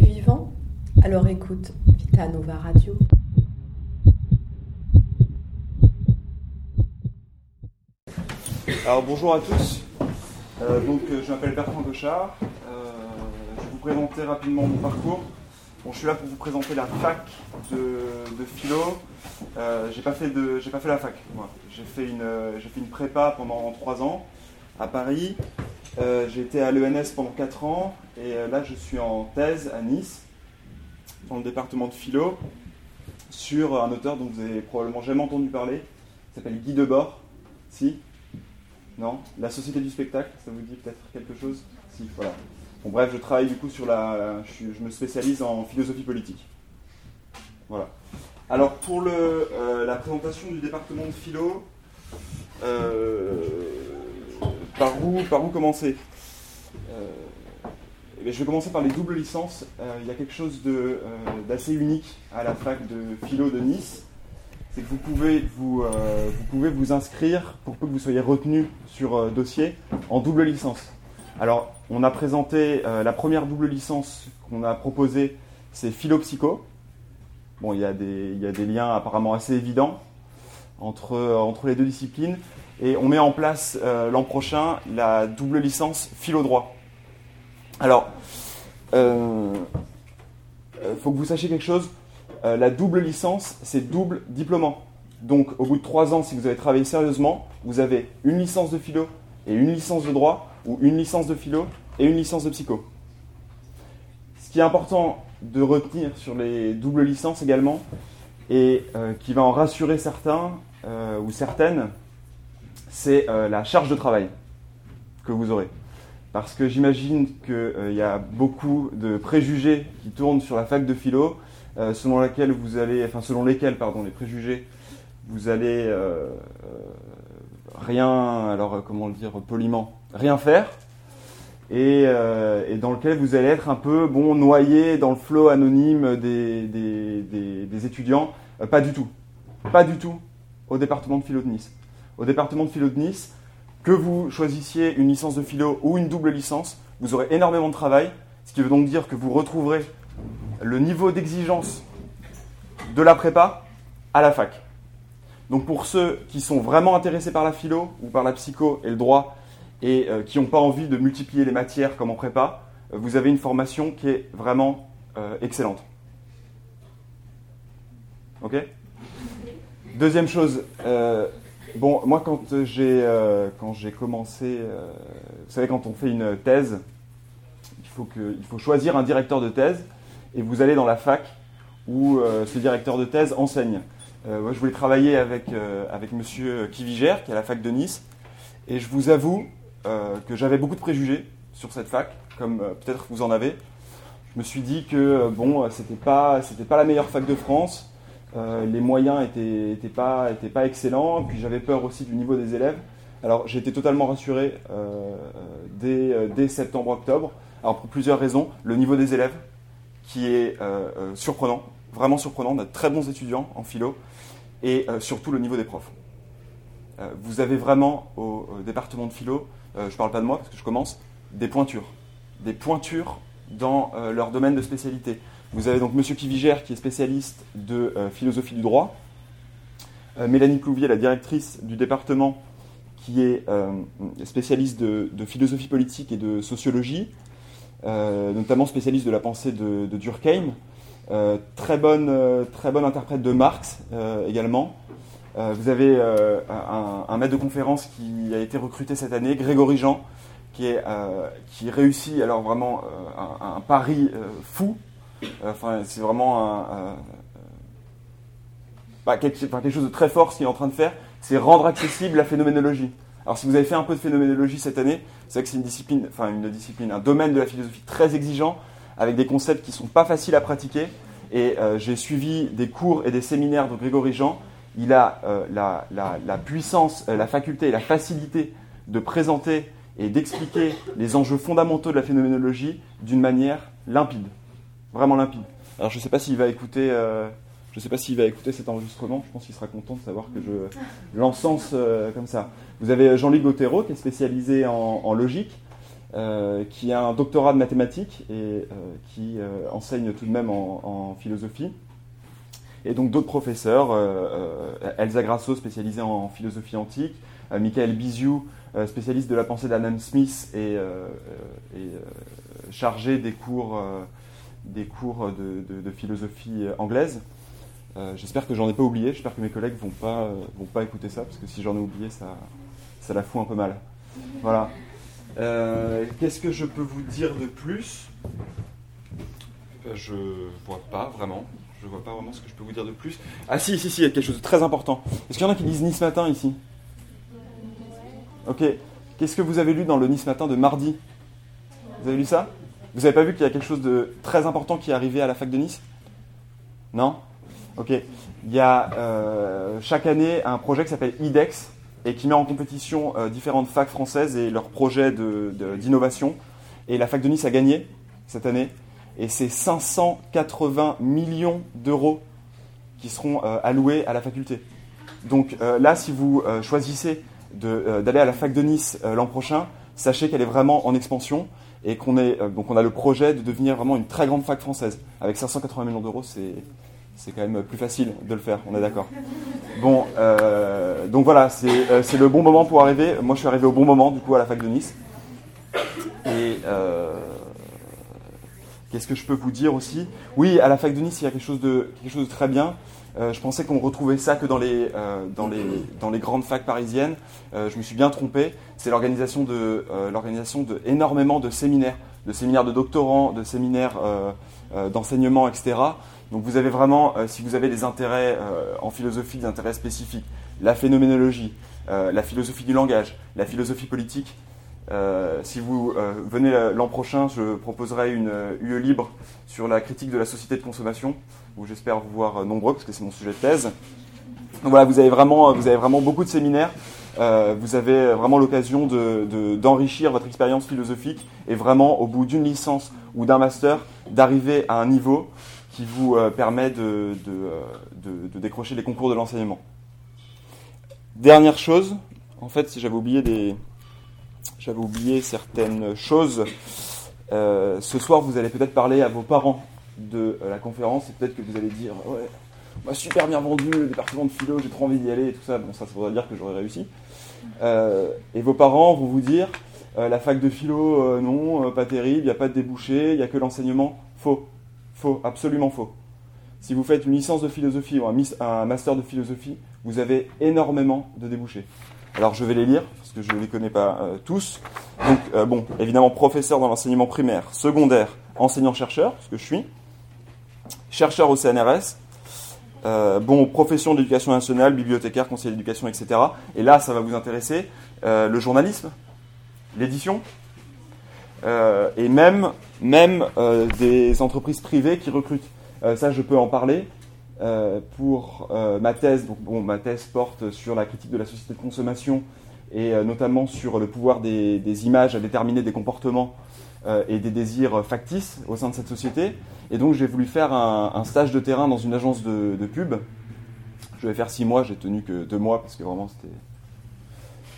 Vivant Alors écoute Vita Nova Radio. Alors bonjour à tous. Euh, donc euh, je m'appelle Bertrand Gauchard. Euh, je vais vous présenter rapidement mon parcours. Bon, je suis là pour vous présenter la fac de, de philo. j'ai pas fait de, j'ai pas fait la fac. Moi, j'ai fait une, j'ai fait une prépa pendant trois ans à Paris. J'ai été à l'ENS pendant quatre ans et là je suis en thèse à Nice dans le département de philo sur un auteur dont vous avez probablement jamais entendu parler. Il s'appelle Guy Debord. Si? Non? La Société du spectacle, ça vous dit peut-être quelque chose? Si, voilà. Bon, bref, je travaille du coup sur la. Je, me spécialise en philosophie politique. Voilà. Alors, pour euh, la présentation du département de philo, euh, par, où, par où commencer euh, eh Je vais commencer par les doubles licences. il y a quelque chose d'assez unique à la fac de philo de Nice c'est que vous pouvez vous, euh, vous pouvez vous inscrire pour peu que vous soyez retenu sur euh, dossier en double licence. Alors, on a présenté euh, la première double licence qu'on a proposée, c'est philo-psycho. Bon, il y, y a des liens apparemment assez évidents entre, entre les deux disciplines. Et on met en place l'an prochain la double licence philo-droit. Alors, il faut que vous sachiez quelque chose euh, la double licence, c'est double diplômant. Donc, au bout de trois ans, si vous avez travaillé sérieusement, vous avez une licence de philo et une licence de droit, ou une licence de philo et une licence de psycho. Ce qui est important de retenir sur les doubles licences également, et euh, qui va en rassurer certains euh, ou certaines, c'est la charge de travail que vous aurez. Parce que j'imagine qu'il y a beaucoup de préjugés qui tournent sur la fac de philo, euh, selon laquelle vous allez, enfin selon lesquels, vous allez euh, euh, rien, alors comment le dire poliment, rien faire, et, dans lequel vous allez être un peu bon noyé dans le flot anonyme des, des, étudiants. pas du tout, pas du tout au département de philo de Nice. Au département de philo de Nice, que vous choisissiez une licence de philo ou une double licence, vous aurez énormément de travail, ce qui veut donc dire que vous retrouverez le niveau d'exigence de la prépa à la fac. Donc pour ceux qui sont vraiment intéressés par la philo ou par la psycho et le droit et euh, qui n'ont pas envie de multiplier les matières comme en prépa, euh, vous avez une formation qui est vraiment euh, excellente. Ok? Deuxième chose, bon, moi quand j'ai quand j'ai commencé, vous savez quand on fait une thèse, il faut, faut choisir un directeur de thèse et vous allez dans la fac où euh, ce directeur de thèse enseigne. Euh, moi, je voulais travailler avec, euh, avec monsieur Kivigère, qui est à la fac de Nice, et je vous avoue que j'avais beaucoup de préjugés sur cette fac, comme peut-être vous en avez. Je me suis dit que bon, c'était pas, c'était pas la meilleure fac de France, les moyens étaient, étaient, pas, excellents, puis j'avais peur aussi du niveau des élèves. Alors j'ai été totalement rassuré dès, dès septembre-octobre. Alors pour plusieurs raisons, le niveau des élèves, qui est euh, euh, surprenant, vraiment surprenant. On a de très bons étudiants en philo et euh, surtout le niveau des profs. vous avez vraiment au, département de philo, je ne parle pas de moi parce que je commence, des pointures. Des pointures dans leur domaine de spécialité. Vous avez donc M. Kivigère qui est spécialiste de philosophie du droit, Mélanie Clouvier, la directrice du département, qui est spécialiste de, philosophie politique et de sociologie, euh, notamment spécialiste de la pensée de, Durkheim. Euh, très, bonne, euh, très bonne interprète de Marx également. vous avez un, maître de conférence qui a été recruté cette année, Grégory Jean, qui, est, qui réussit alors vraiment un, pari fou. Enfin, c'est vraiment un, bah, quelque, chose de très fort ce qu'il est en train de faire, c'est rendre accessible la phénoménologie. Alors si vous avez fait un peu de phénoménologie cette année, c'est que c'est une discipline, enfin une discipline, un domaine de la philosophie très exigeant, avec des concepts qui ne sont pas faciles à pratiquer. Et euh, j'ai suivi des cours et des séminaires de Grégory Jean. Il a euh, la, puissance, euh, la faculté et la facilité de présenter et d'expliquer les enjeux fondamentaux de la phénoménologie d'une manière limpide, vraiment limpide. Alors je ne sais pas s'il va écouter je ne sais pas s'il va écouter cet enregistrement, je pense qu'il sera content de savoir que je l'encense euh, comme ça. Vous avez Jean-Luc Gautero qui est spécialisé en, logique, qui a un doctorat de mathématiques et qui enseigne tout de même en, philosophie. Et donc d'autres professeurs, Elsa Grasso, spécialisée en philosophie antique, Michael Biziou, spécialiste de la pensée d'Adam Smith et, chargé des cours, des cours de philosophie anglaise. Euh, j'espère que j'en ai pas oublié. J'espère que mes collègues vont pas euh, vont pas écouter ça parce que si j'en ai oublié, ça ça la fout un peu mal. Voilà. Euh, qu'est-ce que je peux vous dire de plus? Je vois pas vraiment. Je vois pas vraiment ce que je peux vous dire de plus. Ah si si si, il y a quelque chose de très important. Est-ce qu'il y en a qui lisent Nice matin ici? Ok. Qu'est-ce que vous avez lu dans le Nice matin de mardi? Vous avez lu ça? Vous n'avez pas vu qu'il y a quelque chose de très important qui est arrivé à la fac de Nice? Non? Ok. Il y a euh, chaque année un projet qui s'appelle IDEX et qui met en compétition euh, différentes facs françaises et leurs projets d'innovation. et la fac de Nice a gagné cette année. Et c'est 580 millions d'euros qui seront euh, alloués à la faculté. Donc là, si vous choisissez d'aller à la fac de Nice l'an prochain, sachez qu'elle est vraiment en expansion et qu'on est donc on a le projet de devenir vraiment une très grande fac française. Avec 580 millions d'euros, c'est c'est quand même plus facile de le faire, on est d'accord. Bon, euh, donc voilà, euh, c'est le bon moment pour arriver. Moi, je suis arrivé au bon moment, du coup, à la fac de Nice. Et euh, qu'est-ce que je peux vous dire aussi? Oui, à la fac de Nice, il y a quelque chose de, quelque chose de très bien. Je pensais qu'on retrouvait ça que dans les, dans les, dans les grandes facs parisiennes. je me suis bien trompé. C'est l'organisation de, l'organisation de de séminaires, de séminaires de doctorants, de séminaires d'enseignement, etc. Donc vous avez vraiment, euh, si vous avez des intérêts euh, en philosophie, des intérêts spécifiques, la phénoménologie, euh, la philosophie du langage, la philosophie politique, si vous venez l'an prochain, je proposerai une UE libre sur la critique de la société de consommation, où j'espère vous voir nombreux, parce que c'est mon sujet de thèse. Donc voilà, vous avez vraiment, vous avez vraiment beaucoup de séminaires. vous avez vraiment l'occasion d'enrichir votre expérience philosophique et vraiment, au bout d'une licence ou d'un master, d'arriver à un niveau qui vous euh, permet euh, de, de, décrocher les concours de l'enseignement. Dernière chose, en fait, si j'avais oublié des, j'avais oublié certaines choses. Euh, ce soir, vous allez peut-être parler à vos parents de la conférence et peut-être que vous allez dire ouais, bah, super bien vendu le département de philo, j'ai trop envie d'y aller et tout ça. Bon, ça, ça voudrait dire que j'aurais réussi. et vos parents vont vous dire la fac de philo, non, pas terrible, il n'y a pas de débouché, il n'y a que l'enseignement. Faux. Faux, absolument faux. Si vous faites une licence de philosophie ou un, master de philosophie, vous avez énormément de débouchés. Alors je vais les lire, je ne les connais pas euh, tous. Donc, euh, bon, évidemment, professeur dans l'enseignement primaire, secondaire, enseignant-chercheur, ce que je suis, chercheur au CNRS, euh, bon, profession d'éducation nationale, bibliothécaire, conseiller d'éducation, etc. Et là, ça va vous intéresser, le journalisme, l'édition, et même, même des entreprises privées qui recrutent. Ça, je peux en parler. pour ma thèse, donc, bon, ma thèse porte sur la critique de la société de consommation et notamment sur le pouvoir des, images à déterminer des comportements et des désirs factices au sein de cette société. Et donc j'ai voulu faire un, stage de terrain dans une agence de, pub. Je vais faire six mois, j'ai tenu que deux mois parce que vraiment c'était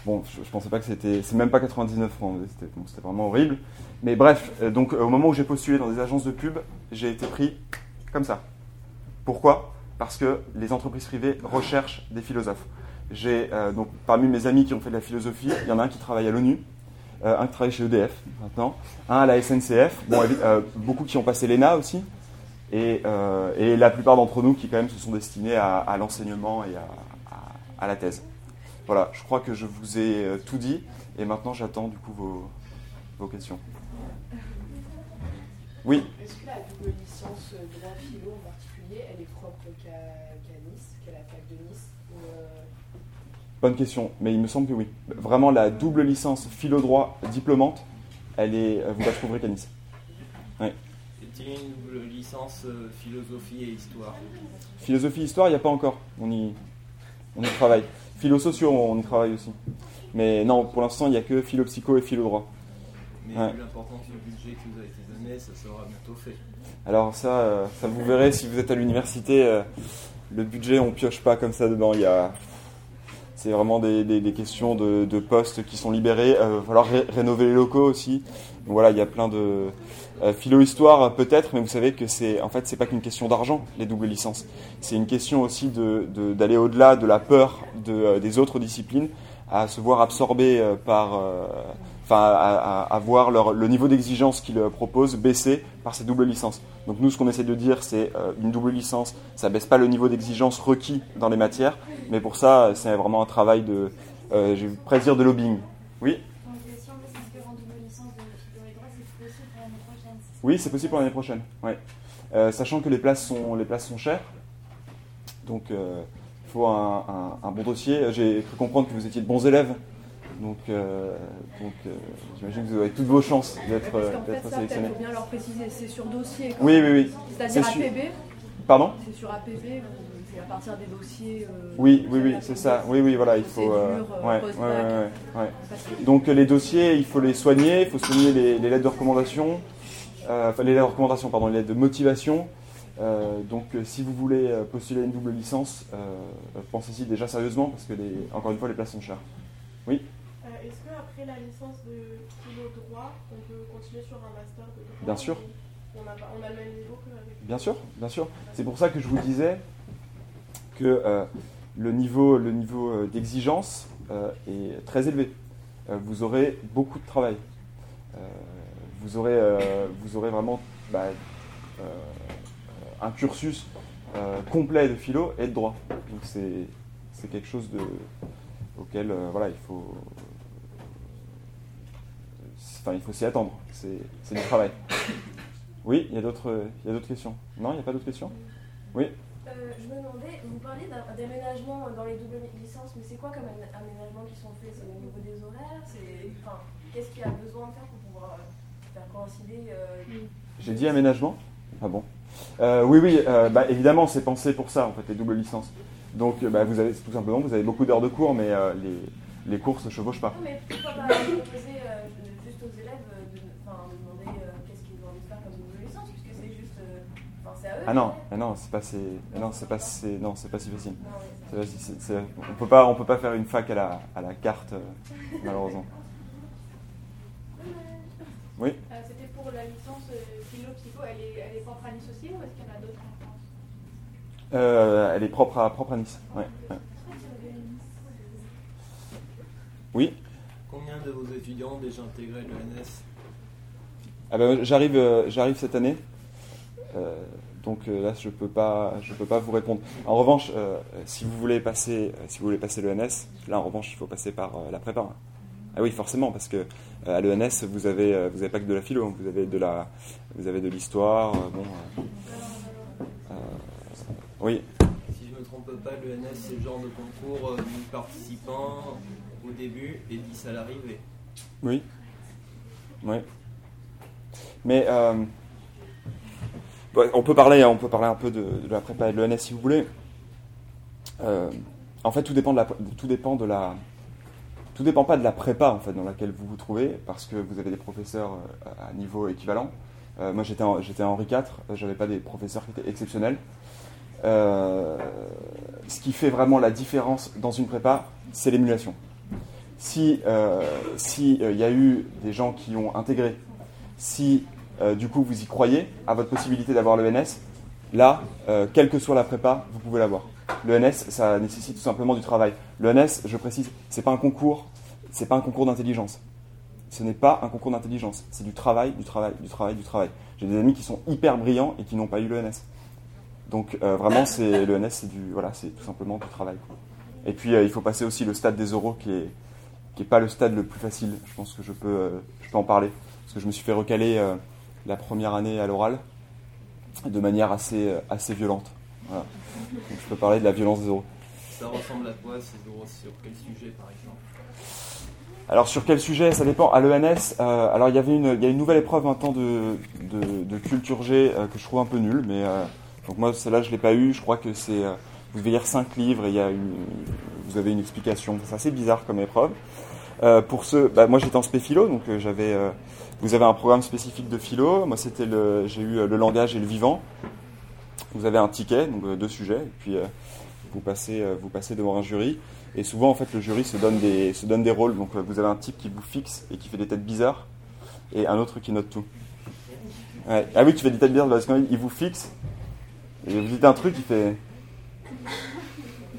Bon, je, ne pensais pas que c'était. C'est même pas 99 francs, c'était vraiment horrible. Mais bref, euh, donc euh, au moment où j'ai postulé dans des agences de pub, j'ai été pris comme ça. Pourquoi? Parce que les entreprises privées recherchent des philosophes. J'ai euh, donc parmi mes amis qui ont fait de la philosophie, il y en a un qui travaille à l'ONU, un qui travaille chez EDF maintenant, un à la SNCF, bon, beaucoup qui ont passé l'ENA aussi, et, la plupart d'entre nous qui quand même se sont destinés à, l'enseignement et à la thèse. Voilà, je crois que je vous ai euh, tout dit et maintenant j'attends du coup vos, vos questions. Oui Est-ce que la double licence droit philo en particulier, elle est propre qu'à Nice, qu'à la fac de Nice euh, Bonne question, mais il me semble que oui. Vraiment, la double licence philo-droit diplômante, elle est, vous la trouverez qu'à Nice. Ouais. Est-il une double licence euh, philosophie et histoire Philosophie histoire, il n'y a pas encore. On y, on y travaille. Philo sociaux, on y travaille aussi. Mais non, pour l'instant, il n'y a que philo psycho et philo droit. Mais vu l'importance du budget qui vous a été donné, ça sera bientôt fait. Alors ça, euh, ça vous verrez si vous êtes à l'université, euh, le budget, on pioche pas comme ça dedans. Il y a... C'est vraiment des, des- des questions de, de postes qui sont libérés. Il va falloir ré- rénover les locaux aussi. Donc voilà, il y a plein de euh, philo-histoire peut-être, mais vous savez que c'est en fait c'est pas qu'une question d'argent les doubles licences. C'est une question aussi de de- d'aller au-delà de la peur de, euh, des autres disciplines, à se voir absorbé euh, par, euh, enfin à, voir leur, le niveau d'exigence qu'ils euh, proposent baisser par ces doubles licences. Donc nous, ce qu'on essaie de dire, c'est euh, une double licence, ça baisse pas le niveau d'exigence requis dans les matières, mais pour ça, c'est vraiment un travail de, euh, presque dire de lobbying. Oui, euh, oui, c'est possible pour l'année prochaine. Ouais. Euh, sachant que les places sont, les places sont chères, donc euh, il faut un- un bon dossier. J'ai cru comprendre que vous étiez de bons élèves, donc, euh, donc euh, j'imagine que vous avez toutes vos chances d'être Parce euh, sélectionné. faut bien leur préciser, c'est sur dossier. Oui, oui, oui. C'est-à-dire. APB, Pardon c'est sur APB, c'est à partir des dossiers. euh, Oui, oui, oui, c'est ça. Oui, oui, voilà, il faut. euh, euh, ouais, ouais, ouais, ouais, ouais. Donc euh, les dossiers, il faut les soigner, il faut soigner les, les lettres de recommandation, euh, enfin les lettres de recommandation, pardon, les lettres de motivation. Euh, donc euh, si vous voulez euh, postuler à une double licence, euh, pensez-y déjà sérieusement parce que les, encore une fois les places sont chères. Euh, La licence de philo droit, on peut continuer sur un master de droit Bien sûr. On a, pas- on a le même niveau qu'avec. Bien sûr, bien sûr. C'est pour ça que je vous disais que euh, le niveau, le niveau euh, d'exigence euh, est très élevé. Euh, vous aurez beaucoup de travail. Vous, aurez, vous aurez vraiment bah, un cursus complet de philo et de droit. Donc c'est c'est quelque chose de, auquel voilà, il faut, enfin, il faut s'y attendre. C'est c'est du travail. Oui, il y a d'autres il y a d'autres questions. Non, il n'y a pas d'autres questions? Euh, je me demandais, vous parlez d'aménagement dans les doubles licences, mais c'est quoi comme amé- aménagement qui sont faits? C'est au niveau des horaires? Enfin, qu'est-ce qu'il y a besoin de faire pour pouvoir euh, faire coïncider euh, J'ai dit aménagement? Ah bon? Euh, Oui, oui, euh, bah, évidemment, c'est pensé pour ça, en fait, les doubles licences. Donc, bah, vous avez tout simplement, vous avez beaucoup d'heures de cours, mais euh, les, les cours se chevauchent pas. Non, mais pourquoi pas proposer euh, juste aux élèves euh, de, enfin, de demander euh, qu'est-ce qu'ils ont envie de faire comme double licence, puisque c'est juste, euh, enfin, c'est à eux. Ah non, ah non, c'est pas, c'est, ah non, c'est pas, c'est, non, c'est pas si facile. Non, C'est pas si- c'est- c'est- on peut pas, on peut pas faire une fac à la, à la carte, euh, malheureusement. Oui. Euh, C'était pour la licence euh, philo-psycho, elle est, elle est propre à Nice aussi ou est-ce qu'il y en a d'autres en France? Euh, elle est propre à, propre à Nice. Ouais, ouais. Oui. Combien de vos étudiants ont déjà intégré l'ENS Ah ben, j'arrive, euh, j'arrive cette année. Euh, donc euh, là, je peux pas, je peux pas vous répondre. En revanche, euh, si vous voulez passer, euh, si vous voulez passer l'ENS, là en revanche, il faut passer par la prépa. Ah oui, forcément, parce que à l'ENS, vous avez, vous avez pas que de la philo, vous avez de la, vous avez de l'histoire. bon, oui, Si je me trompe pas, l'ENS c'est le genre de concours euh, 1000 participants au début et 10 à l'arrivée. Oui. Oui. Mais euh, on peut parler, on peut parler un peu de, la prépa et de l'ENS si vous voulez. Euh, en fait, tout dépend de la, tout dépend de la, tout dépend pas de la prépa en fait dans laquelle vous vous trouvez, parce que vous avez des professeurs euh, à niveau équivalent. Euh, moi, j'étais en, j'étais Henri IV, j'avais pas des professeurs qui étaient exceptionnels. Ce qui fait vraiment la différence dans une prépa, c'est l'émulation si si euh, y a eu des gens qui ont intégré, si euh, du coup vous y croyez à votre possibilité d'avoir l'ENS, là, euh, quelle que soit la prépa, vous pouvez l'avoir. L'ENS, ça nécessite tout simplement du travail. L'ENS, je précise, c'est pas un concours, c'est pas un concours d'intelligence. Ce n'est pas un concours d'intelligence, c'est du travail, du travail, du travail, du travail. J'ai des amis qui sont hyper brillants et qui n'ont pas eu l'ENS. Donc euh, vraiment, c'est l'ENS, c'est du voilà, c'est tout simplement du travail. Et puis euh, il faut passer aussi le stade des oraux qui est qui est pas le stade le plus facile. Je pense que je peux je peux en parler parce que je me suis fait recaler la première année à l'oral de manière assez euh, assez violente. Voilà. Donc, je peux parler de la violence des oraux. Ça ressemble à quoi ces euros Sur quel sujet par exemple? Alors sur quel sujet? Ça dépend. À l'ENS, euh, alors il y avait une, il y a une nouvelle épreuve un temps de, de, de culture G euh, que je trouve un peu nulle, mais euh, donc moi celle-là je l'ai pas eu. Je crois que c'est vous devez lire cinq livres et il y a une, vous avez une explication. C'est assez bizarre comme épreuve. Euh, pour ceux, bah, moi j'étais en spé philo, donc euh, j'avais, euh, vous avez un programme spécifique de philo. Moi c'était le, j'ai eu le langage et le vivant. Vous avez un ticket, donc deux sujets, et puis vous passez, vous passez devant un jury. Et souvent, en fait, le jury se donne des, se donne des rôles. Donc, vous avez un type qui vous fixe et qui fait des têtes bizarres, et un autre qui note tout. Ah oui, tu fais des têtes bizarres parce qu'il vous fixe, et vous dites un truc, il fait.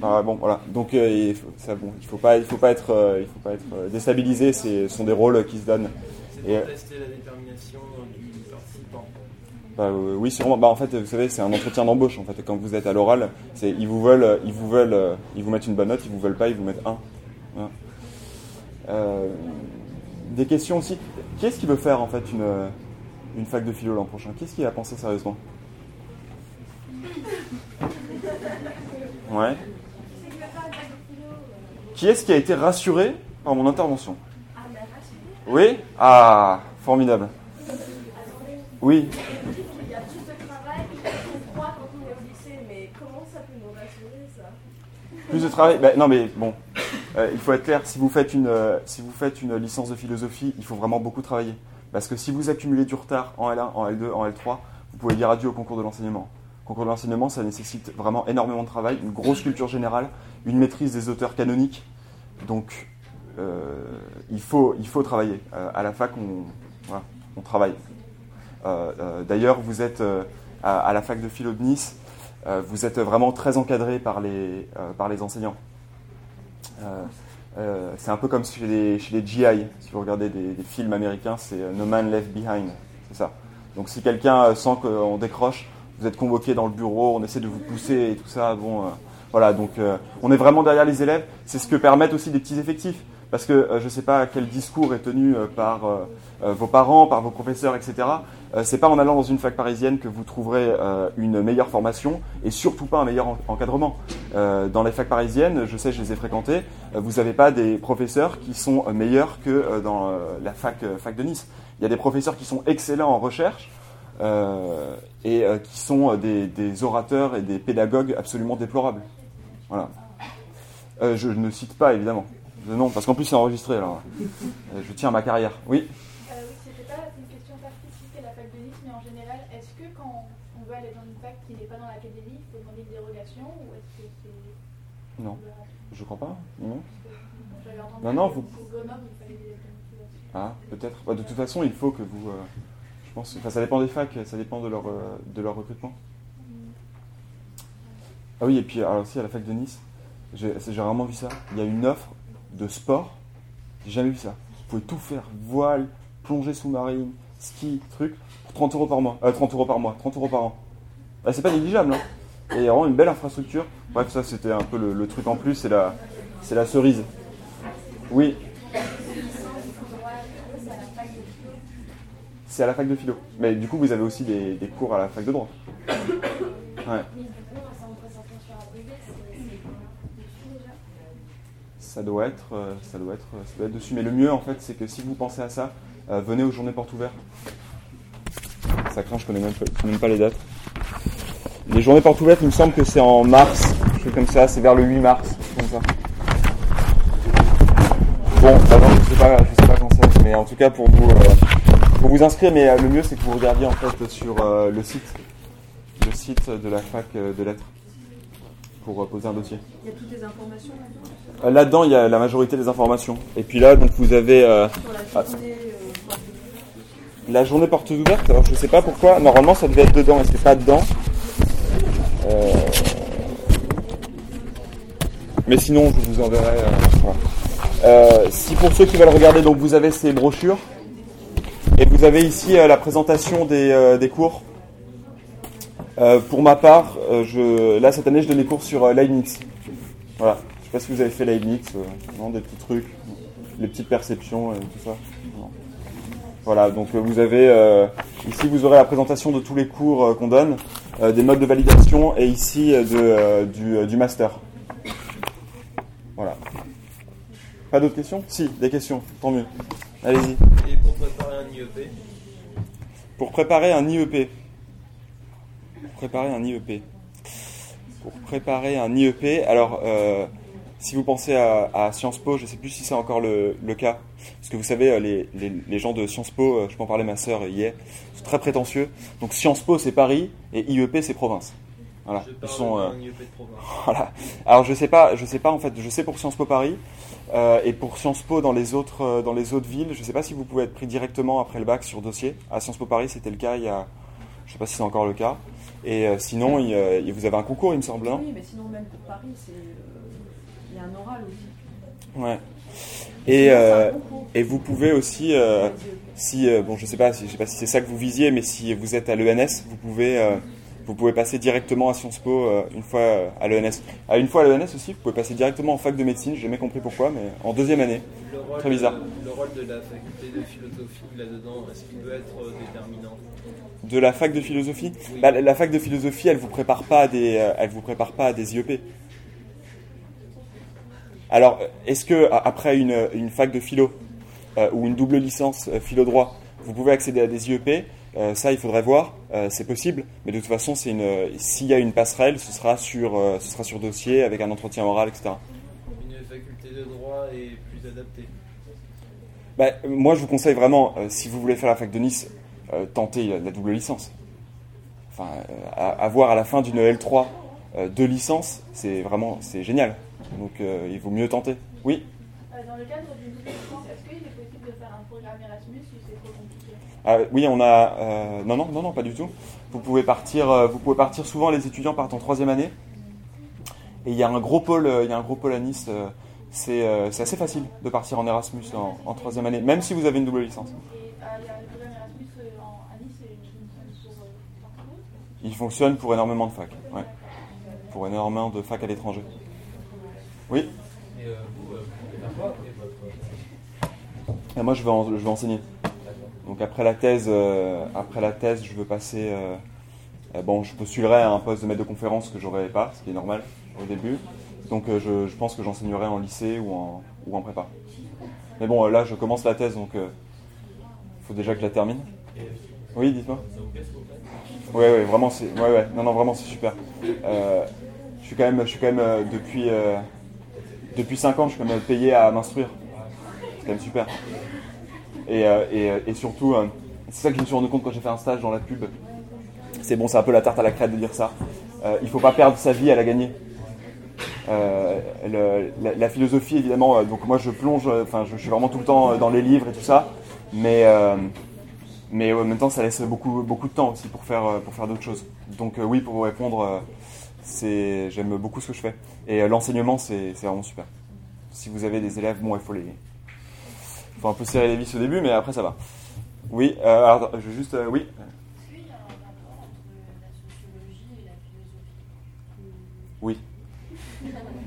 Ah, bon, voilà. Donc, euh, il faut, ça, bon, il faut pas, il faut pas être, euh, il faut pas être euh, déstabilisé. Ce sont des rôles qui se donnent. C'est Et, pour tester la détermination du participant. Bah, oui, sûrement. Bah, en fait, vous savez, c'est un entretien d'embauche. En fait, quand vous êtes à l'oral, c'est ils vous veulent, ils vous veulent, ils vous mettent une bonne note, ils vous veulent pas, ils vous mettent un. Voilà. Euh, des questions aussi. Qui est-ce qui veut faire en fait une, une fac de philo l'an prochain? Qui est-ce qui a pensé sérieusement? Ouais. C'est que je vais faire une bac de philo. euh, Qui est-ce qui a été rassuré par mon intervention Ah, rassuré. Oui Ah, formidable. Oui. Il y a plus de travail qu'on croit quand on est au lycée, mais comment ça peut nous rassurer ça? Plus de travail Ben, Non, mais bon, euh, il faut être clair. Si vous, faites une, euh, si vous faites une licence de philosophie, il faut vraiment beaucoup travailler. Parce que si vous accumulez du retard en L1, en L2, en L3, vous pouvez dire adieu au concours de l'enseignement. Le concours de l'enseignement, ça nécessite vraiment énormément de travail, une grosse culture générale, une maîtrise des auteurs canoniques. Donc, euh, il, faut, il faut travailler. Euh, à la fac, on, travaille. Euh, D'ailleurs, vous êtes à, la fac de philo de Nice, vous êtes vraiment très encadré par les, par les enseignants. C'est un peu comme chez les, chez GI. Si vous regardez des, des films américains, c'est No Man Left Behind. C'est ça. Donc si quelqu'un sent qu'on décroche, vous êtes convoqué dans le bureau, on essaie de vous pousser et tout ça. Bon, voilà. Donc euh, on est vraiment derrière les élèves. C'est ce que permettent aussi des petits effectifs. Parce que euh, je ne sais pas quel discours est tenu euh, par vos parents, par vos professeurs, etc. C'est pas en allant dans une fac parisienne que vous trouverez une meilleure formation et surtout pas un meilleur en- encadrement. Dans les facs parisiennes, je sais, je les ai fréquentées, vous n'avez pas des professeurs qui sont meilleurs que dans la fac, fac de Nice. Il y a des professeurs qui sont excellents en recherche et qui sont des, des orateurs et des pédagogues absolument déplorables. Voilà. Euh, je ne cite pas évidemment. Non, parce qu'en plus c'est enregistré alors. Euh, je tiens à ma carrière. Oui. Euh, oui, c'était pas une question spécifique à la fac de Nice, mais en général, est-ce que quand on veut aller dans une fac qui n'est pas dans l'académie, il faut demander une dérogation ou est-ce que c'est. Non, je crois pas. Non. Entendu Non, vous- Grenoble, il fallait des. Ah, peut-être. Bah, de toute façon, il faut que vous. euh, je pense. Enfin, ça dépend des facs, ça dépend de leur, euh, de leur recrutement. Ah oui, et puis alors aussi à la fac de Nice, j'ai rarement vu ça. Il y a une offre de sport, j'ai jamais vu ça. Vous pouvez tout faire voile, plongée sous-marine, ski, truc, pour 30 euros par mois. Euh, 30 euros par mois, 30 euros par an. Ah, c'est pas négligeable, hein. Et il y a vraiment une belle infrastructure. Bref, ça c'était un peu le, truc en plus, c'est la, la cerise. Oui, c'est à la fac de philo. Mais du coup, vous avez aussi des, des cours à la fac de droit. Ouais. Ça doit être, euh, ça doit être, ça doit être dessus. Mais le mieux, en fait, c'est que si vous pensez à ça, euh, venez aux journées portes ouvertes. Ça craint, je connais même pas, je les dates. Les journées portes ouvertes, il me semble que c'est en mars, quelque chose comme ça. C'est vers le 8 mars, comme ça. Bon, je sais pas, je sais pas quand c'est, mais en tout cas pour vous, euh, pour vous inscrire. Mais le mieux, c'est que vous regardiez en fait sur le site, le site de la fac de lettres, pour euh, poser un dossier. Il y a toutes les informations là-dedans Euh, Là-dedans, il y a la majorité des informations. Et puis là, donc vous avez euh, la Ah. journée. euh, la journée porte ouverte. Alors je sais pas pourquoi. Normalement, ça devait être dedans, mais c'est pas dedans. Euh, Mais sinon, je vous enverrai. euh, si pour ceux qui veulent regarder, donc vous avez ces brochures et vous avez ici la présentation des, des cours. Euh, pour ma part, euh, je, là cette année, je donne des cours sur euh, Leibniz. Voilà. Je sais pas si vous avez fait Leibniz, euh, non, des petits trucs, les petites perceptions et tout ça. Non. Voilà, donc vous avez ici vous aurez la présentation de tous les cours qu'on donne, des modes de validation et ici de, du, du master. Voilà. Pas d'autres questions? Si, des questions, tant mieux. Allez-y. Et pour préparer un IEP, Pour préparer un IEP. Préparer un IEP. Pour préparer un IEP, alors euh, si vous pensez à, à Sciences Po, je ne sais plus si c'est encore le, le cas, parce que vous savez, euh, les, les, les gens de Sciences Po, euh, je peux en parler, ma sœur est, sont très prétentieux. Donc Sciences Po c'est Paris et IEP c'est province. Voilà. Je Ils sont, euh, d'un IEP de province. Voilà. Alors je sais pas, je sais pas en fait, je sais pour Sciences Po Paris euh, et pour Sciences Po dans les autres dans les autres villes, je sais pas si vous pouvez être pris directement après le bac sur dossier. À Sciences Po Paris, c'était le cas il y a, je sais pas si c'est encore le cas. Et euh, sinon, il, euh, vous avez un concours, il me semble. Oui, mais sinon, même pour Paris, euh, il y a un oral aussi. Ouais. Et euh, et vous pouvez aussi, euh, si euh, bon, je sais pas, si, je sais pas si c'est ça que vous visiez, mais si vous êtes à l'ENS, vous pouvez euh, vous pouvez passer directement à Sciences Po euh, une fois euh, à l'ENS. À une fois à l'ENS aussi, vous pouvez passer directement en fac de médecine. J'ai jamais compris pourquoi, mais en deuxième année. Le rôle, Très bizarre. Le rôle de la faculté de philosophie là-dedans, est-ce qu'il peut être déterminant? De la fac de philosophie Oui. Bah, La fac de philosophie, elle vous prépare pas à des, euh, elle vous prépare pas à des IEP. Alors, est-ce que après une, une fac de philo euh, ou une double licence euh, philo droit, vous pouvez accéder à des IEP Euh, Ça, il faudrait voir. C'est possible, mais de toute façon, c'est une. S'il y a une passerelle, ce sera sur, ce sera sur dossier avec un entretien oral, etc. Une faculté de droit est plus adaptée. Bah, moi, je vous conseille vraiment, si vous voulez faire la fac de Nice, euh, tentez la, double licence. Enfin, euh, à- avoir à la fin d'une L3 euh, deux licences, c'est vraiment c'est génial. Donc, il vaut mieux tenter. Oui. Dans le cadre d'une double licence, est-ce qu'il est possible de faire un programme Erasmus ou c'est trop compliqué Ah, oui, on a. euh, non, non, non, non, pas du tout. Vous pouvez partir. euh, vous pouvez partir. Souvent, les étudiants partent en troisième année. Et il y a un gros pôle. Il y a un gros pôle à Nice. c'est c'est assez facile de partir en Erasmus en, en troisième année, même si vous avez une double licence. Et euh, il y a le programme Erasmus euh, en, à Nice et une licence pour euh, partout Il fonctionne pour énormément de facs. Ouais. Pour énormément de facs à l'étranger. Oui? Et euh, vous, euh, vous votre. Et moi, je vais, en- je vais enseigner. Donc après la thèse, euh, après la thèse, je veux passer. euh, euh, bon, je postulerai à un poste de maître de conférence que j'aurais pas, ce qui est normal au début. Donc euh, je, je pense que j'enseignerai en lycée ou en, ou en prépa. Mais bon, euh, là, je commence la thèse, donc il faut déjà que je la termine. Et Oui, dites-moi. Ouais, ouais, vraiment, c'est, ouais, ouais, non, non, vraiment, c'est super. Euh, je suis quand même, je suis quand même euh, depuis, euh, depuis 5 ans, je suis quand même payé à m'instruire. C'est quand même super. Et, et, et surtout, c'est ça que je me suis rendu compte quand j'ai fait un stage dans la pub. C'est bon, c'est un peu la tarte à la crête de dire ça. Il faut pas perdre sa vie à la gagner. La, philosophie, évidemment, donc moi je plonge, enfin je, je suis vraiment tout le temps dans les livres et tout ça, mais mais en même temps, ça laisse beaucoup, beaucoup de temps aussi pour faire, euh, pour faire d'autres choses. Donc euh, oui, pour vous répondre, euh, c'est, j'aime beaucoup ce que je fais. Et l'enseignement, c'est, vraiment super. Si vous avez des élèves, bon, il faut les, faut un peu serrer les vis au début, mais après ça va. Oui, alors je vais juste, oui.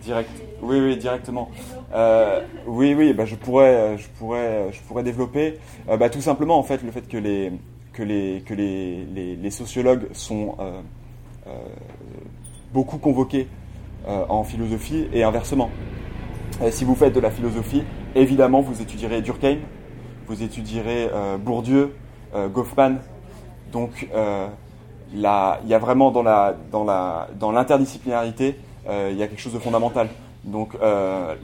Direct. Oui, oui, directement. Euh, oui, oui, bah, je pourrais, euh, je pourrais, euh, je pourrais développer. Bah, tout simplement, en fait, le fait que les, sociologues sont beaucoup convoqués en philosophie et inversement. Si vous faites de la philosophie, évidemment, vous étudierez Durkheim, vous étudierez Bourdieu, Goffman. Donc, il y a vraiment dans la dans la dans l'interdisciplinarité, il y a quelque chose de fondamental. Donc, euh,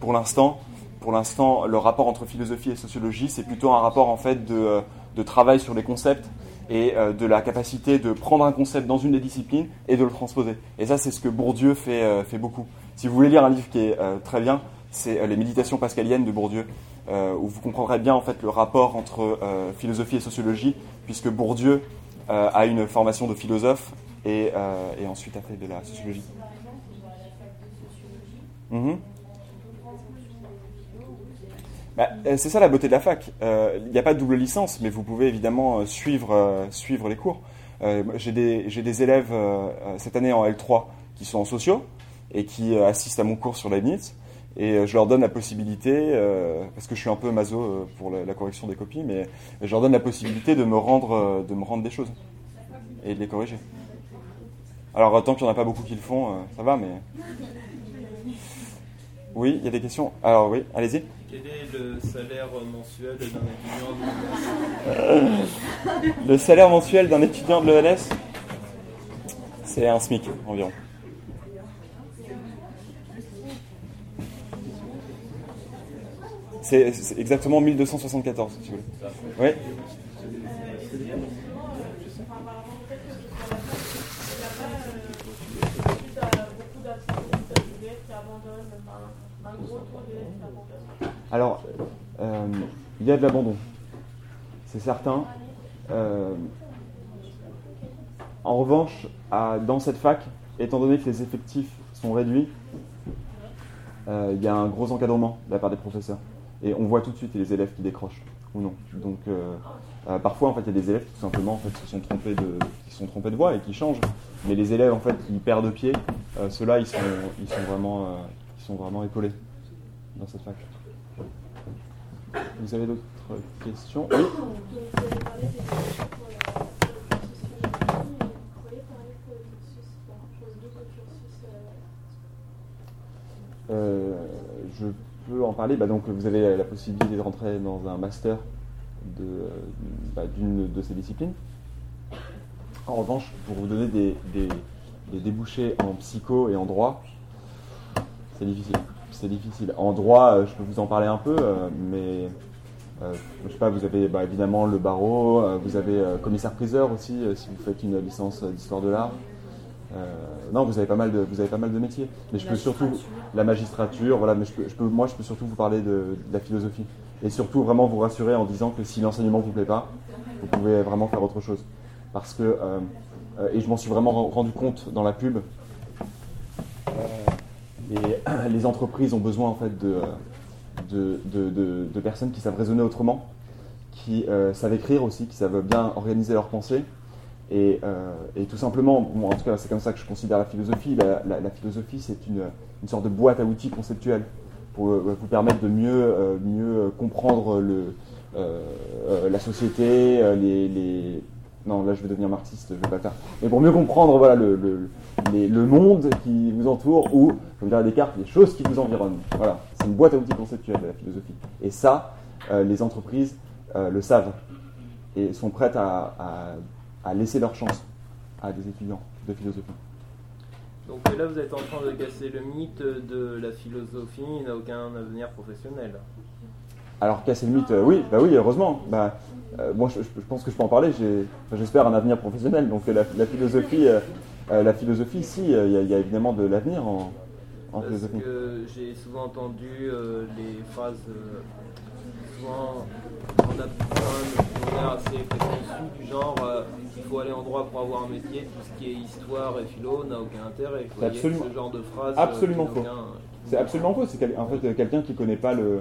pour l'instant, pour l'instant, le rapport entre philosophie et sociologie, c'est plutôt un rapport en fait de, euh, travail sur les concepts et euh, de la capacité de prendre un concept dans une des disciplines et de le transposer. Et ça, c'est ce que Bourdieu fait, euh, beaucoup. Si vous voulez lire un livre qui est euh, très bien, c'est euh, Les Méditations pascaliennes de Bourdieu, euh, où vous comprendrez bien en fait le rapport entre euh, philosophie et sociologie, puisque Bourdieu euh, a une formation de philosophe et, euh, et ensuite a fait de la sociologie. C'est- Bah, euh, c'est ça la beauté de la fac. Euh, Il n'y a pas de double licence, mais vous pouvez évidemment euh, suivre, euh, suivre les cours. Euh, J'ai des, élèves euh, euh, cette année en L3 qui sont en sociaux et qui euh, assistent à mon cours sur Leibniz. Et euh, je leur donne la possibilité, euh, parce que je suis un peu maso euh, pour la, la correction des copies, mais je leur donne la possibilité de me rendre, euh, de me rendre des choses et de les corriger. Alors, euh, tant qu'il n'y en a pas beaucoup qui le font, euh, ça va, mais. Oui, il y a des questions? Alors, oui, allez-y. Quel est le salaire mensuel d'un étudiant de Le salaire mensuel d'un étudiant de l'ENS, c'est un SMIC environ. C'est c'est exactement 1274, si vous voulez. Oui Enfin, par rapport au fait que sur la fac, il n'y a pas, euh, suite à beaucoup d'absentéistes d'élèves qui abandonnent, enfin, un gros taux d'élèves qui abandonnent. Alors, euh, il y a de l'abandon, c'est certain. Euh, en revanche, dans cette fac, étant donné que les effectifs sont réduits, euh, il y a un gros encadrement de la part des professeurs. Et on voit tout de suite les élèves qui décrochent ou non. Donc, parfois, en fait, il y a des élèves qui tout simplement se sont trompés de, qui sont trompés de et qui changent. Mais les élèves en fait qui perdent pied, ceux-là, ils sont, vraiment, sont vraiment épaulés dans cette fac. Vous avez d'autres questions euh, je peux en parler. Bah, donc, vous avez la possibilité de rentrer dans un master bah, d'une de ces disciplines. En revanche, pour vous donner des débouchés en psycho et en droit, c'est difficile. C'est difficile. En droit, euh, je peux vous en parler un peu, euh, mais euh, je sais pas, vous avez bah, évidemment le barreau, vous avez commissaire-priseur aussi, si vous faites une licence d'histoire de l'art. Euh, non, vous avez pas mal de, vous avez pas mal de métiers. Mais je peux surtout la magistrature, voilà. Mais je peux, je peux- moi, je peux surtout vous parler de, de la philosophie et surtout vraiment vous rassurer en disant que si l'enseignement vous plaît pas, vous pouvez vraiment faire autre chose. Parce que euh, et je m'en suis vraiment rendu compte dans la pub. Euh, les, les entreprises ont besoin en fait de, de, de- de- personnes qui savent raisonner autrement, qui euh, savent écrire aussi, qui savent bien organiser leurs pensées. Et, euh, et tout simplement, en tout cas c'est comme ça que je considère la philosophie, la, philosophie c'est une, une sorte de boîte à outils conceptuelle pour euh, vous permettre de mieux, euh, mieux comprendre le, euh, euh, la société, euh, les- Non, là je vais devenir marxiste, je vais pas le faire. Mais pour mieux comprendre voilà, le, le, les- le monde qui vous entoure ou, comme dirait Descartes, les choses qui vous environnent. Voilà, c'est une boîte à outils conceptuelle la philosophie. Et ça, euh, les entreprises euh, le savent et sont prêtes à, à- à laisser leur chance à des étudiants de philosophie. Donc là, vous êtes en train de casser le mythe de la philosophie n'a aucun avenir professionnel. Alors casser le mythe, euh, oui, bah oui, heureusement. Bah, euh, moi, je, je pense que je peux en parler. J'espère un avenir professionnel. Donc la, la philosophie, euh, euh, la philosophie, si, euh, il y, a- il y a évidemment de l'avenir en, en Parce philosophie. que j'ai souvent entendu euh, les phrases, souvent on a on a assez préconçues du genre il faut aller en droit pour avoir un métier, tout ce qui est histoire et philo n'a aucun intérêt. Vous voyez, absolument- ce genre de phrase. absolument faux. C'est absolument faux. C'est en fait quelqu'un qui connaît pas le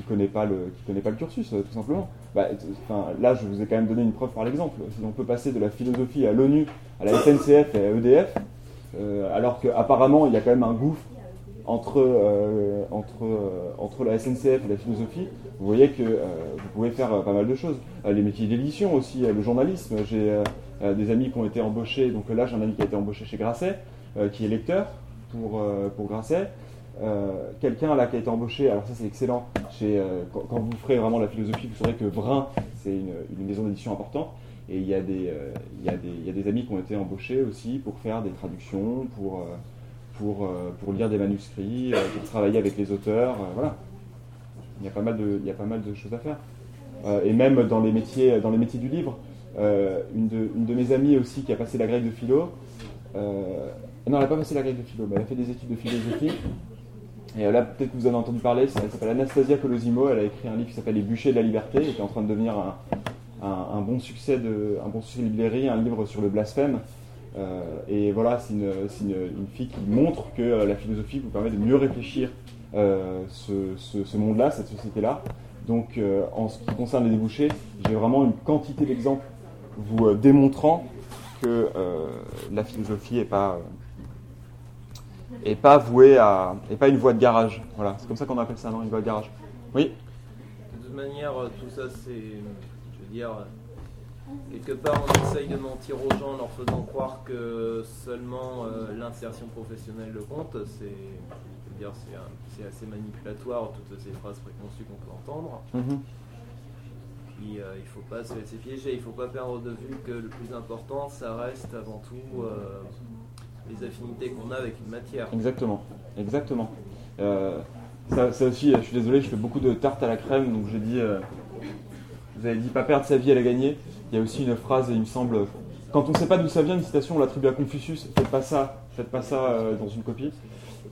qui connaît pas le qui connaît pas le cursus, euh, tout simplement. Bah, là, je vous ai quand même donné une preuve par l'exemple. Si on peut passer de la philosophie à l'ONU, à la SNCF et à EDF, euh, alors qu'apparemment il y a quand même un gouffre entre, euh, entre, euh, entre la SNCF et la philosophie, vous voyez que vous pouvez faire pas mal de choses. Les métiers d'édition aussi, le journalisme. J'ai des amis qui ont été embauchés, donc là j'ai un ami qui a été embauché chez Grasset, qui est lecteur pour, pour Grasset. Euh, Quelqu'un là qui a été embauché, alors ça c'est excellent, euh, quand, vous ferez vraiment la philosophie, vous saurez que Vrin c'est une, maison d'édition importante. Et il y, a des, euh, il, y a des, il y a des amis qui ont été embauchés aussi pour faire des traductions, pour, pour, pour lire des manuscrits, pour travailler avec les auteurs. voilà. Il y, a pas mal de, il y a pas mal de choses à faire. Et même dans les métiers, dans les métiers du livre, une, de, une de mes amies aussi qui a passé la grève de philo, non, elle n'a pas passé la grève de philo, mais elle a fait des études de philosophie. Et euh, là, peut-être que vous en avez entendu parler, elle s'appelle Anastasia Colosimo, elle a écrit un livre qui s'appelle Les bûchers de la liberté, qui est en train de devenir un, bon succès de, un bon succès librairie, un livre sur le blasphème. Euh, et voilà, c'est une, une- fille qui montre que euh, la philosophie vous permet de mieux réfléchir ce, ce- ce monde-là, cette société-là. Donc, en ce qui concerne les débouchés, j'ai vraiment une quantité d'exemples vous démontrant que la philosophie n'est pas, euh, est pas vouée à, est pas une voie de garage. Voilà, c'est comme ça qu'on appelle ça, non, une voie de garage. Oui. De toute manière, euh, tout ça, c'est. Je veux dire. euh, Quelque part, on essaye de mentir aux gens en leur faisant croire que seulement euh, l'insertion professionnelle le compte. C'est, je veux dire, c'est, assez manipulatoire toutes ces phrases préconçues qu'on peut entendre. Mhm. Puis euh, il faut pas se laisser piéger, il faut pas perdre de vue que le plus important, ça reste avant tout euh, les affinités qu'on a avec une matière. Exactement, exactement. Euh, ça, aussi, je suis désolé, je fais beaucoup de tartes à la crème, donc j'ai dit, euh, vous avez dit pas perdre sa vie à la gagner. Il y a aussi une phrase, il me semble, quand on ne sait pas d'où ça vient, une citation, on l'attribue à Confucius, faites pas ça, faites pas ça euh, dans une copie.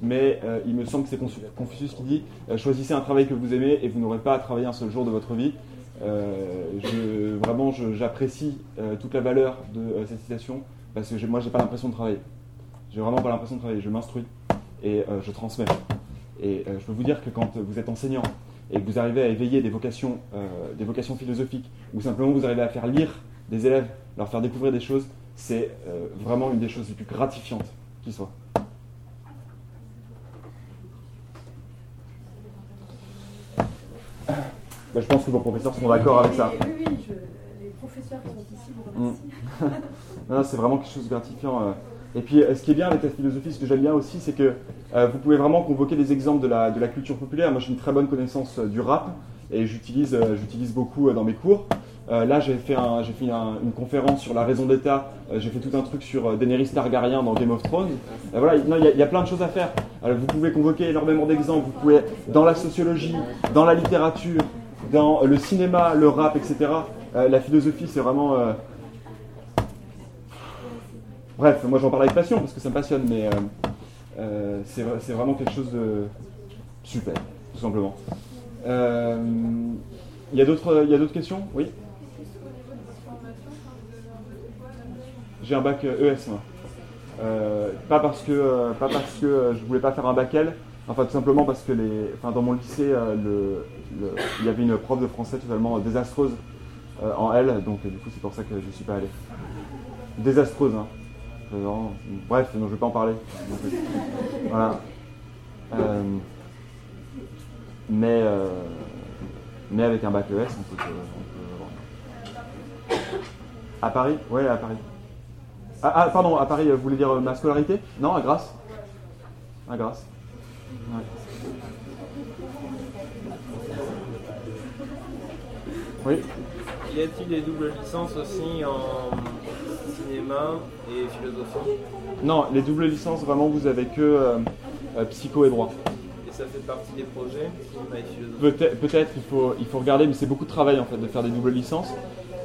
Mais euh, il me semble que c'est Confu- Confucius qui dit euh, choisissez un travail que vous aimez et vous n'aurez pas à travailler un seul jour de votre vie. Euh, vraiment, j'apprécie euh, toute la valeur de euh, cette citation parce que moi, j'ai pas l'impression de travailler. J'ai vraiment pas l'impression de travailler. Je m'instruis et euh, je transmets. Et euh, je peux vous dire que quand vous êtes enseignant et que vous arrivez à éveiller des vocations, euh, des vocations philosophiques, ou simplement vous arrivez à faire lire des élèves, leur faire découvrir des choses, c'est vraiment une des choses les plus gratifiantes qui soit. Bah, je pense que vos professeurs seront d'accord avec ça. Oui, oui, je- les professeurs qui sont ici vous remercient. Non, c'est vraiment quelque chose de gratifiant. Et puis, euh, ce qui est bien avec la philosophie, ce que j'aime bien aussi, c'est que euh, vous pouvez vraiment convoquer des exemples de la, culture populaire. Moi, j'ai une très bonne connaissance euh, du rap et j'utilise beaucoup dans mes cours. Là, j'ai fait, un- une conférence sur la raison d'État. J'ai fait tout un truc sur Daenerys Targaryen dans Game of Thrones. Voilà, il y, a- plein de choses à faire. Vous pouvez convoquer énormément d'exemples. Vous pouvez, dans la sociologie, dans la littérature, dans le cinéma, le rap, etc. La philosophie, c'est vraiment. Euh, Bref, moi j'en parle avec passion parce que ça me passionne, mais euh, euh, c'est vra- c'est vraiment quelque chose de super, tout simplement. Euh, Il y a d'autres il y a d'autres questions? Oui? J'ai un bac euh, ES. Euh, pas parce que, euh, pas euh, je voulais pas faire un bac L, enfin tout simplement parce que enfin, dans mon lycée, euh, il y avait une prof de français totalement désastreuse euh, en L, donc euh, du coup c'est pour ça que je suis pas allé. Désastreuse, hein. Vraiment, bref, non, je vais pas en parler. Donc, euh, voilà. Euh, mais, euh, mais avec un bac ES, on peut, on peut avoir. À Paris? Ouais, à Paris. Ah, ah, pardon, à Paris, vous voulez dire euh, ma scolarité? Non, à Grasse À Grasse. Ouais. Oui Y a-t-il des doubles licences aussi en cinéma et philosophie Non, les doubles licences, vraiment, vous avez que euh, euh, psycho et droit. Et ça fait partie des projets, Peut-être, peut-être, il, faut, il faut regarder, mais c'est beaucoup de travail en fait de faire des doubles licences.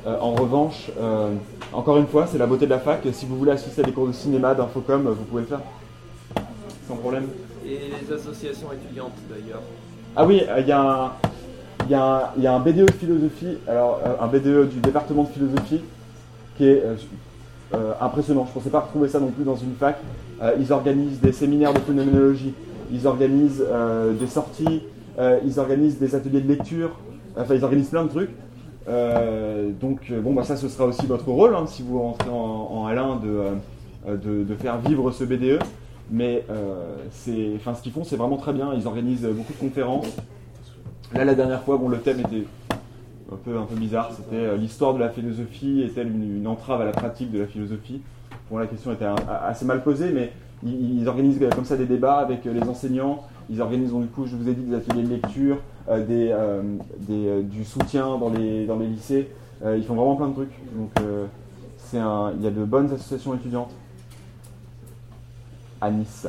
Euh, en revanche, euh, encore une fois, c'est la beauté de la fac. Si vous voulez assister à des cours de cinéma, d'infocom, vous pouvez le faire. Sans problème. Et les associations étudiantes d'ailleurs. Ah oui, il y, a un- il y, a un- il y a un BDE de philosophie, alors un BDE du département de philosophie qui est impressionnant. Je ne pensais pas retrouver ça non plus dans une fac. Euh, ils organisent des séminaires de phénoménologie, ils organisent euh, des sorties, euh, ils organisent des ateliers de lecture, enfin ils organisent plein de trucs. Euh, donc euh, bon, bah, ça ce sera aussi votre rôle hein, si vous rentrez en, en L1 de, euh, faire vivre ce BDE. Mais euh, ce qu'ils font, c'est vraiment très bien. Ils organisent beaucoup de conférences. Là, la dernière fois, le thème était un peu, un peu bizarre. C'était euh, l'histoire de la philosophie est-elle une, entrave à la pratique de la philosophie? Bon, la question était assez mal posée, mais ils, organisent comme ça des débats avec euh, les enseignants. Ils organisent, du coup, je vous ai dit, des ateliers de lecture, euh, des, euh, des, euh, du soutien dans les, dans les lycées. Euh, ils font vraiment plein de trucs. Donc, euh, c'est un, il y a de bonnes associations étudiantes à Nice.